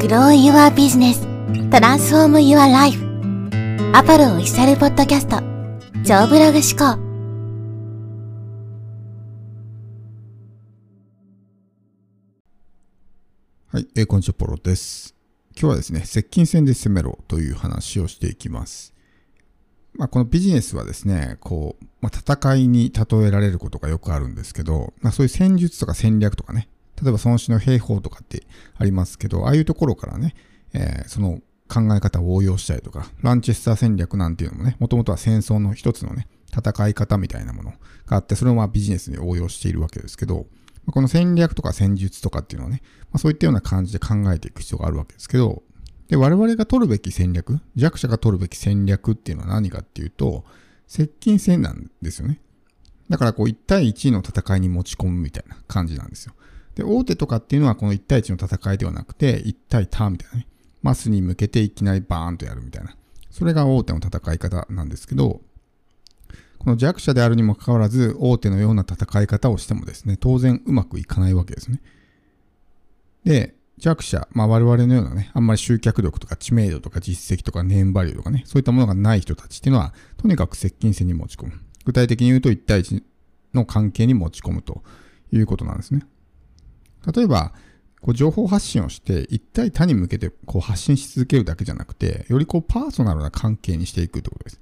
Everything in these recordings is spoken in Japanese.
Grow Your Business Transform Your Life アパルオフィシャルポッドキャスト超ブログ思考はい、えーこんにちは、ポロです。今日はですね、接近戦で攻めろという話をしていきます。まあ、このビジネスはですね、こう、まあ、戦いに例えられることがよくあるんですけど、まあ、そういう戦術とか戦略とかね、例えば孫子の兵法とかってありますけど、ああいうところからね、えーその考え方を応用したりとか、ランチェスター戦略なんていうのもね、もともとは戦争の一つのね、戦い方みたいなものがあって、それをまあビジネスに応用しているわけですけど、この戦略とか戦術とかっていうのはね、まあ、そういったような感じで考えていく必要があるわけですけど、で、我々が取るべき戦略、弱者が取るべき戦略っていうのは何かっていうと、接近戦なんですよね。だからこう1対1の戦いに持ち込むみたいな感じなんですよ。で、大手とかっていうのはこの1対1の戦いではなくて、1対他みたいなね、マスに向けていきなりバーンとやるみたいな。それが大手の戦い方なんですけど、この弱者であるにもかかわらず、大手のような戦い方をしてもですね、当然うまくいかないわけですね。で、弱者、まあ我々のようなね、あんまり集客力とか知名度とか実績とかネームバリューとかね、そういったものがない人たちっていうのは、とにかく接近戦に持ち込む。具体的に言うと1対1の関係に持ち込むということなんですね。例えば、こう情報発信をして、一対他に向けてこう発信し続けるだけじゃなくて、よりこうパーソナルな関係にしていくということです。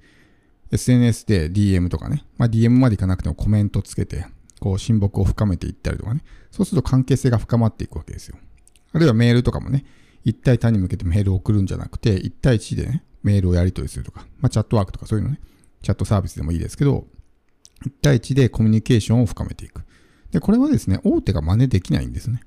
SNS で DM とかね、まあ、DM までいかなくてもコメントつけて、こう親睦を深めていったりとかね、そうすると関係性が深まっていくわけですよ。あるいはメールとかもね、一対他に向けてメールを送るんじゃなくて、一対一でね、メールをやり取りするとか、まあ、チャットワークとかそういうのね、チャットサービスでもいいですけど、一対一でコミュニケーションを深めていく。で、これはですね、大手が真似できないんですね。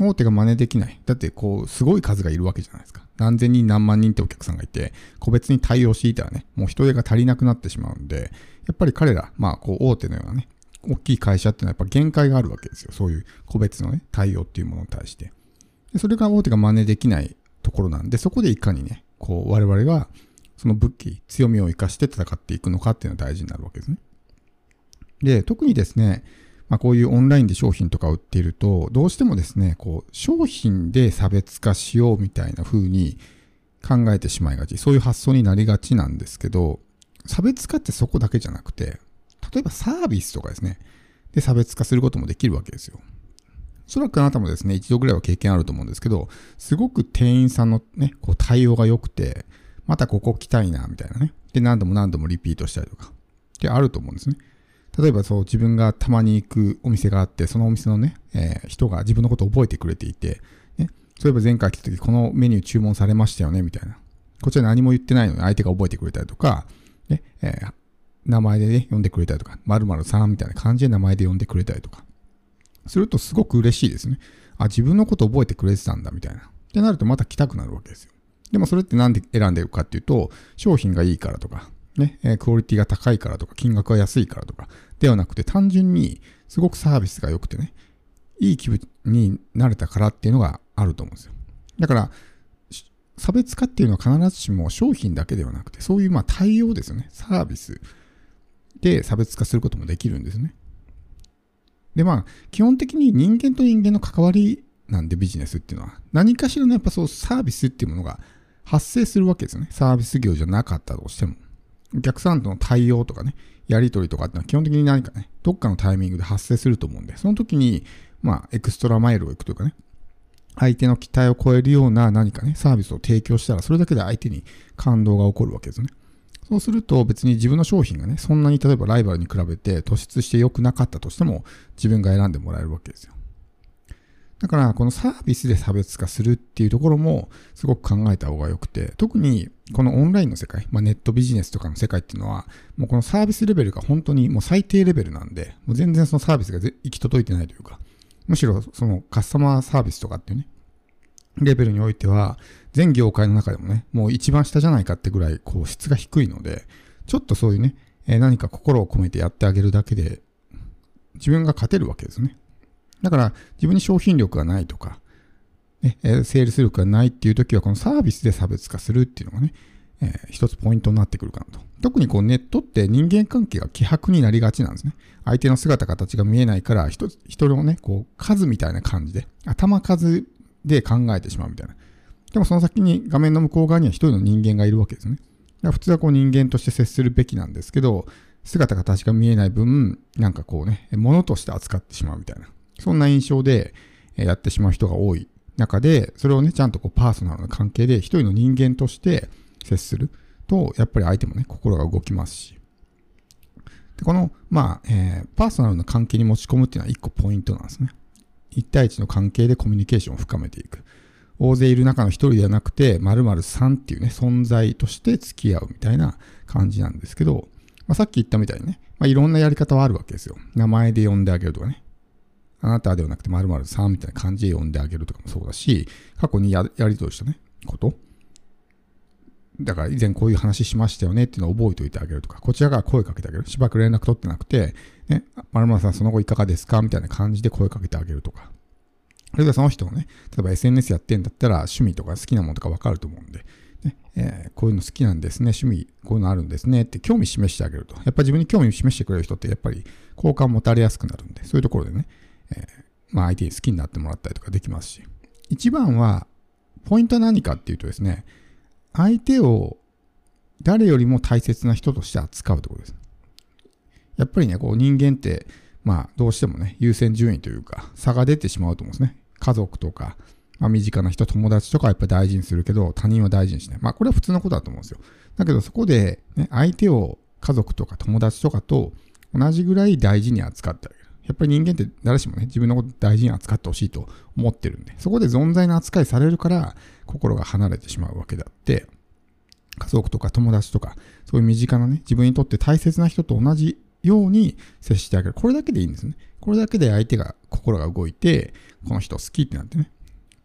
大手が真似できない。だって、こう、すごい数がいるわけじゃないですか。何千人何万人ってお客さんがいて、個別に対応していたらね、もう人手が足りなくなってしまうんで、やっぱり彼ら、まあ、こう、大手のようなね、大きい会社っていうのはやっぱ限界があるわけですよ。そういう個別のね、対応っていうものに対して。でそれが大手が真似できないところなんで、そこでいかにね、こう、我々が、その武器、強みを生かして戦っていくのかっていうのが大事になるわけですね。で、特にですね、まあ、こういうオンラインで商品とか売っていると、どうしてもですね、こう、商品で差別化しようみたいな風に考えてしまいがち。そういう発想になりがちなんですけど、差別化ってそこだけじゃなくて、例えばサービスとかですね、で差別化することもできるわけですよ。おそらくあなたもですね、一度ぐらいは経験あると思うんですけど、すごく店員さんのね、こう対応が良くて、またここ来たいな、みたいなね。で、何度も何度もリピートしたりとか。で、あると思うんですね。例えばそう自分がたまに行くお店があって、そのお店のね、えー人が自分のことを覚えてくれていて、ね、そういえば前回来た時このメニュー注文されましたよね、みたいな。こちら何も言ってないのに相手が覚えてくれたりとか、ね、えー名前でね、呼んでくれたりとか、〇〇さんみたいな感じで名前で呼んでくれたりとか。するとすごく嬉しいですね。あ、自分のこと覚えてくれてたんだ、みたいな。ってなるとまた来たくなるわけですよ。でもそれってなんで選んでるかっていうと、商品がいいからとか、ね、えクオリティが高いからとか、金額が安いからとか、ではなくて単純にすごくサービスが良くてね、いい気分になれたからっていうのがあると思うんですよ。だから、差別化っていうのは必ずしも商品だけではなくて、そういうまあ対応ですよね。サービスで差別化することもできるんですね。でまあ、基本的に人間と人間の関わりなんでビジネスっていうのは、何かしらのやっぱそうサービスっていうものが発生するわけですよね。サービス業じゃなかったとしても。お客さんとの対応とかね、やり取りとかってのは基本的に何かね、どっかのタイミングで発生すると思うんで、その時に、まあ、エクストラマイルを行くというかね、相手の期待を超えるような何かね、サービスを提供したら、それだけで相手に感動が起こるわけですね。そうすると別に自分の商品がね、そんなに例えばライバルに比べて突出して良くなかったとしても、自分が選んでもらえるわけですよ。だから、このサービスで差別化するっていうところも、すごく考えた方が良くて、特にこのオンラインの世界、まあ、ネットビジネスとかの世界っていうのは、もうこのサービスレベルが本当にもう最低レベルなんで、もう全然そのサービスが行き届いてないというか、むしろそのカスタマーサービスとかっていうね、レベルにおいては、全業界の中でもね、もう一番下じゃないかってぐらい、こう質が低いので、ちょっとそういうね、何か心を込めてやってあげるだけで、自分が勝てるわけですね。だから、自分に商品力がないとか、ね、えセールス力がないっていう時は、このサービスで差別化するっていうのがね、えー一つポイントになってくるかなと。特にこうネットって人間関係が希薄になりがちなんですね。相手の姿形が見えないから、一つ、人のね、こう数みたいな感じで、頭数で考えてしまうみたいなでもその先に画面の向こう側には一人の人間がいるわけですね。普通はこう人間として接するべきなんですけど、姿形が見えない分、なんかこうね、物として扱ってしまうみたいな、そんな印象でやってしまう人が多い中で、それをね、ちゃんとこうパーソナルな関係で一人の人間として接すると、やっぱり相手もね、心が動きますし。でこの、まあ、えー、パーソナルな関係に持ち込むっていうのは一個ポイントなんですね。一対一の関係でコミュニケーションを深めていく。大勢いる中の一人ではなくて、〇〇さんっていうね、存在として付き合うみたいな感じなんですけど、まあ、さっき言ったみたいにね、まあ、いろんなやり方はあるわけですよ。名前で呼んであげるとかね。あなたではなくて〇〇さんみたいな感じで呼んであげるとかもそうだし、過去にややりとりしたね、こと。だから以前こういう話しましたよねっていうのを覚えておいてあげるとか、こちらから声かけてあげる。しばらく連絡取ってなくて、ね、〇〇さんその後いかがですかみたいな感じで声かけてあげるとか。あるいはその人がね、例えば SNS やってんだったら趣味とか好きなものとかわかると思うんで、ねえー、こういうの好きなんですね、趣味こういうのあるんですねって興味示してあげると。やっぱり自分に興味示してくれる人ってやっぱり好感持たれやすくなるんで、そういうところでね、えー、まあ相手に好きになってもらったりとかできますし。一番は、ポイントは何かっていうとですね、相手を誰よりも大切な人として扱うところです。やっぱりね、こう人間って、まあどうしてもね、優先順位というか差が出てしまうと思うんですね。家族とか、まあ、身近な人、友達とかやっぱ大事にするけど、他人は大事にしない。まあこれは普通のことだと思うんですよ。だけどそこで、ね、相手を家族とか友達とかと同じぐらい大事に扱ってあげる。やっぱり人間って誰しもね、自分のこと大事に扱ってほしいと思ってるんで、そこで存在の扱いされるから心が離れてしまうわけであって、家族とか友達とか、そういう身近なね、自分にとって大切な人と同じように接してあげる。これだけでいいんですね。これだけで相手が、心が動いて、この人好きってなってね、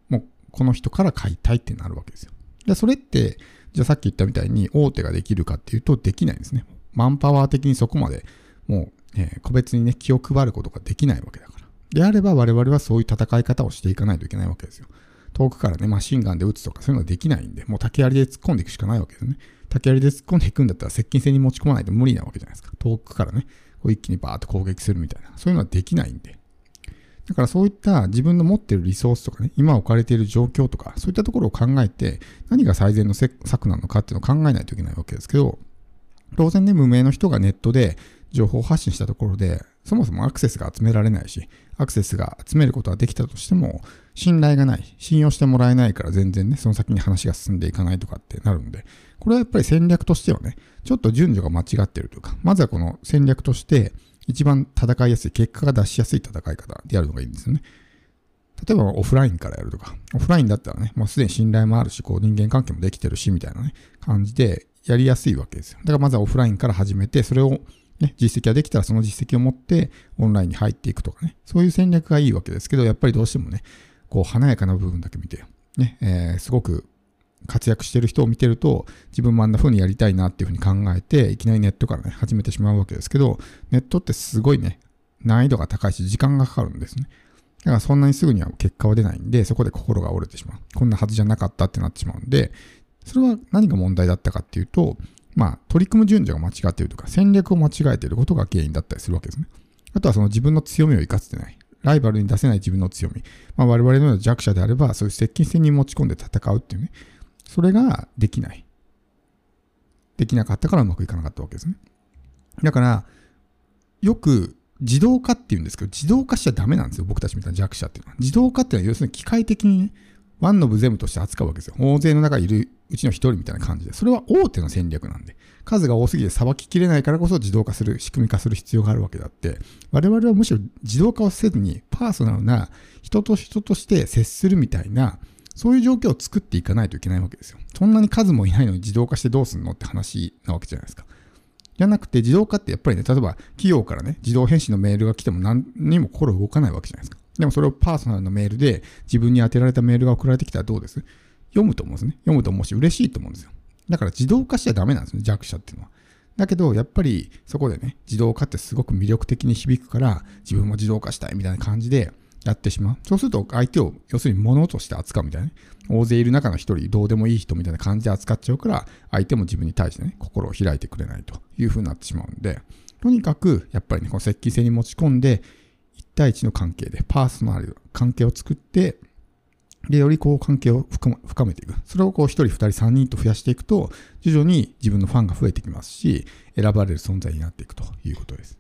もうこの人から買いたいってなるわけですよ。で、それって、じゃあさっき言ったみたいに大手ができるかっていうとできないんですね。マンパワー的にそこまでもう、えー、個別にね、気を配ることができないわけだから。であれば我々はそういう戦い方をしていかないといけないわけですよ。遠くからね、マシンガンで撃つとかそういうのはできないんで、もう竹槍で突っ込んでいくしかないわけですね。竹槍で突っ込んでいくんだったら接近戦に持ち込まないと無理なわけじゃないですか。遠くからね、こう一気にバーッと攻撃するみたいな。そういうのはできないんで。だからそういった自分の持っているリソースとかね、今置かれている状況とか、そういったところを考えて、何が最善の策なのかっていうのを考えないといけないわけですけど、当然ね、無名の人がネットで情報発信したところで、そもそもアクセスが集められないし、アクセスが集めることができたとしても、信頼がない、信用してもらえないから全然ね、その先に話が進んでいかないとかってなるんで、これはやっぱり戦略としてはね、ちょっと順序が間違ってるというか、まずはこの戦略として、一番戦いやすい、結果が出しやすい戦い方でやるのがいいんですよね。例えばオフラインからやるとか、オフラインだったらね、もうすでに信頼もあるし、こう人間関係もできてるし、みたいなね、感じでやりやすいわけですよ。だからまずはオフラインから始めて、それをね、実績ができたらその実績を持ってオンラインに入っていくとかね、そういう戦略がいいわけですけど、やっぱりどうしてもね、こう華やかな部分だけ見て、ね、えー、すごく活躍してる人を見てると、自分もあんな風にやりたいなっていう風に考えて、いきなりネットからね、始めてしまうわけですけど、ネットってすごいね、難易度が高いし、時間がかかるんですね。だからそんなにすぐには結果は出ないんで、そこで心が折れてしまう。こんなはずじゃなかったってなってしまうんで、それは何が問題だったかっていうと、まあ、取り組む順序が間違っているとか、戦略を間違えていることが原因だったりするわけですね。あとはその自分の強みを生かせてない。ライバルに出せない自分の強み。まあ、我々のような弱者であれば、そういう接近戦に持ち込んで戦うっていうね。それができない。できなかったからうまくいかなかったわけですね。だから、よく自動化って言うんですけど、自動化しちゃダメなんですよ。僕たちみたいな弱者っていうのは。自動化っていうのは要するに機械的にね、ワンノブ全部として扱うわけですよ。大勢の中にいるうちの一人みたいな感じで。それは大手の戦略なんで。数が多すぎてさばききれないからこそ自動化する、仕組み化する必要があるわけだって、我々はむしろ自動化をせずにパーソナルな人と人として接するみたいな、そういう状況を作っていかないといけないわけですよ。そんなに数もいないのに自動化してどうすんのって話なわけじゃないですか。じゃなくて自動化ってやっぱりね、例えば企業からね、自動返信のメールが来ても何にも心動かないわけじゃないですか。でもそれをパーソナルのメールで自分に当てられたメールが送られてきたらどうです？読むと思うんですね。読むと思うし嬉しいと思うんですよ。だから自動化しちゃダメなんですね、弱者っていうのは。だけど、やっぱりそこでね、自動化ってすごく魅力的に響くから、自分も自動化したいみたいな感じでやってしまう。そうすると相手を、要するに物として扱うみたいなね。大勢いる中の一人、どうでもいい人みたいな感じで扱っちゃうから、相手も自分に対してね、心を開いてくれないという風になってしまうんで、とにかく、やっぱりね、この接近性に持ち込んで、1対1の関係で、パーソナル関係を作って、で、よりこう関係を深めていく。それをこう1人、2人、3人と増やしていくと、徐々に自分のファンが増えてきますし、選ばれる存在になっていくということです。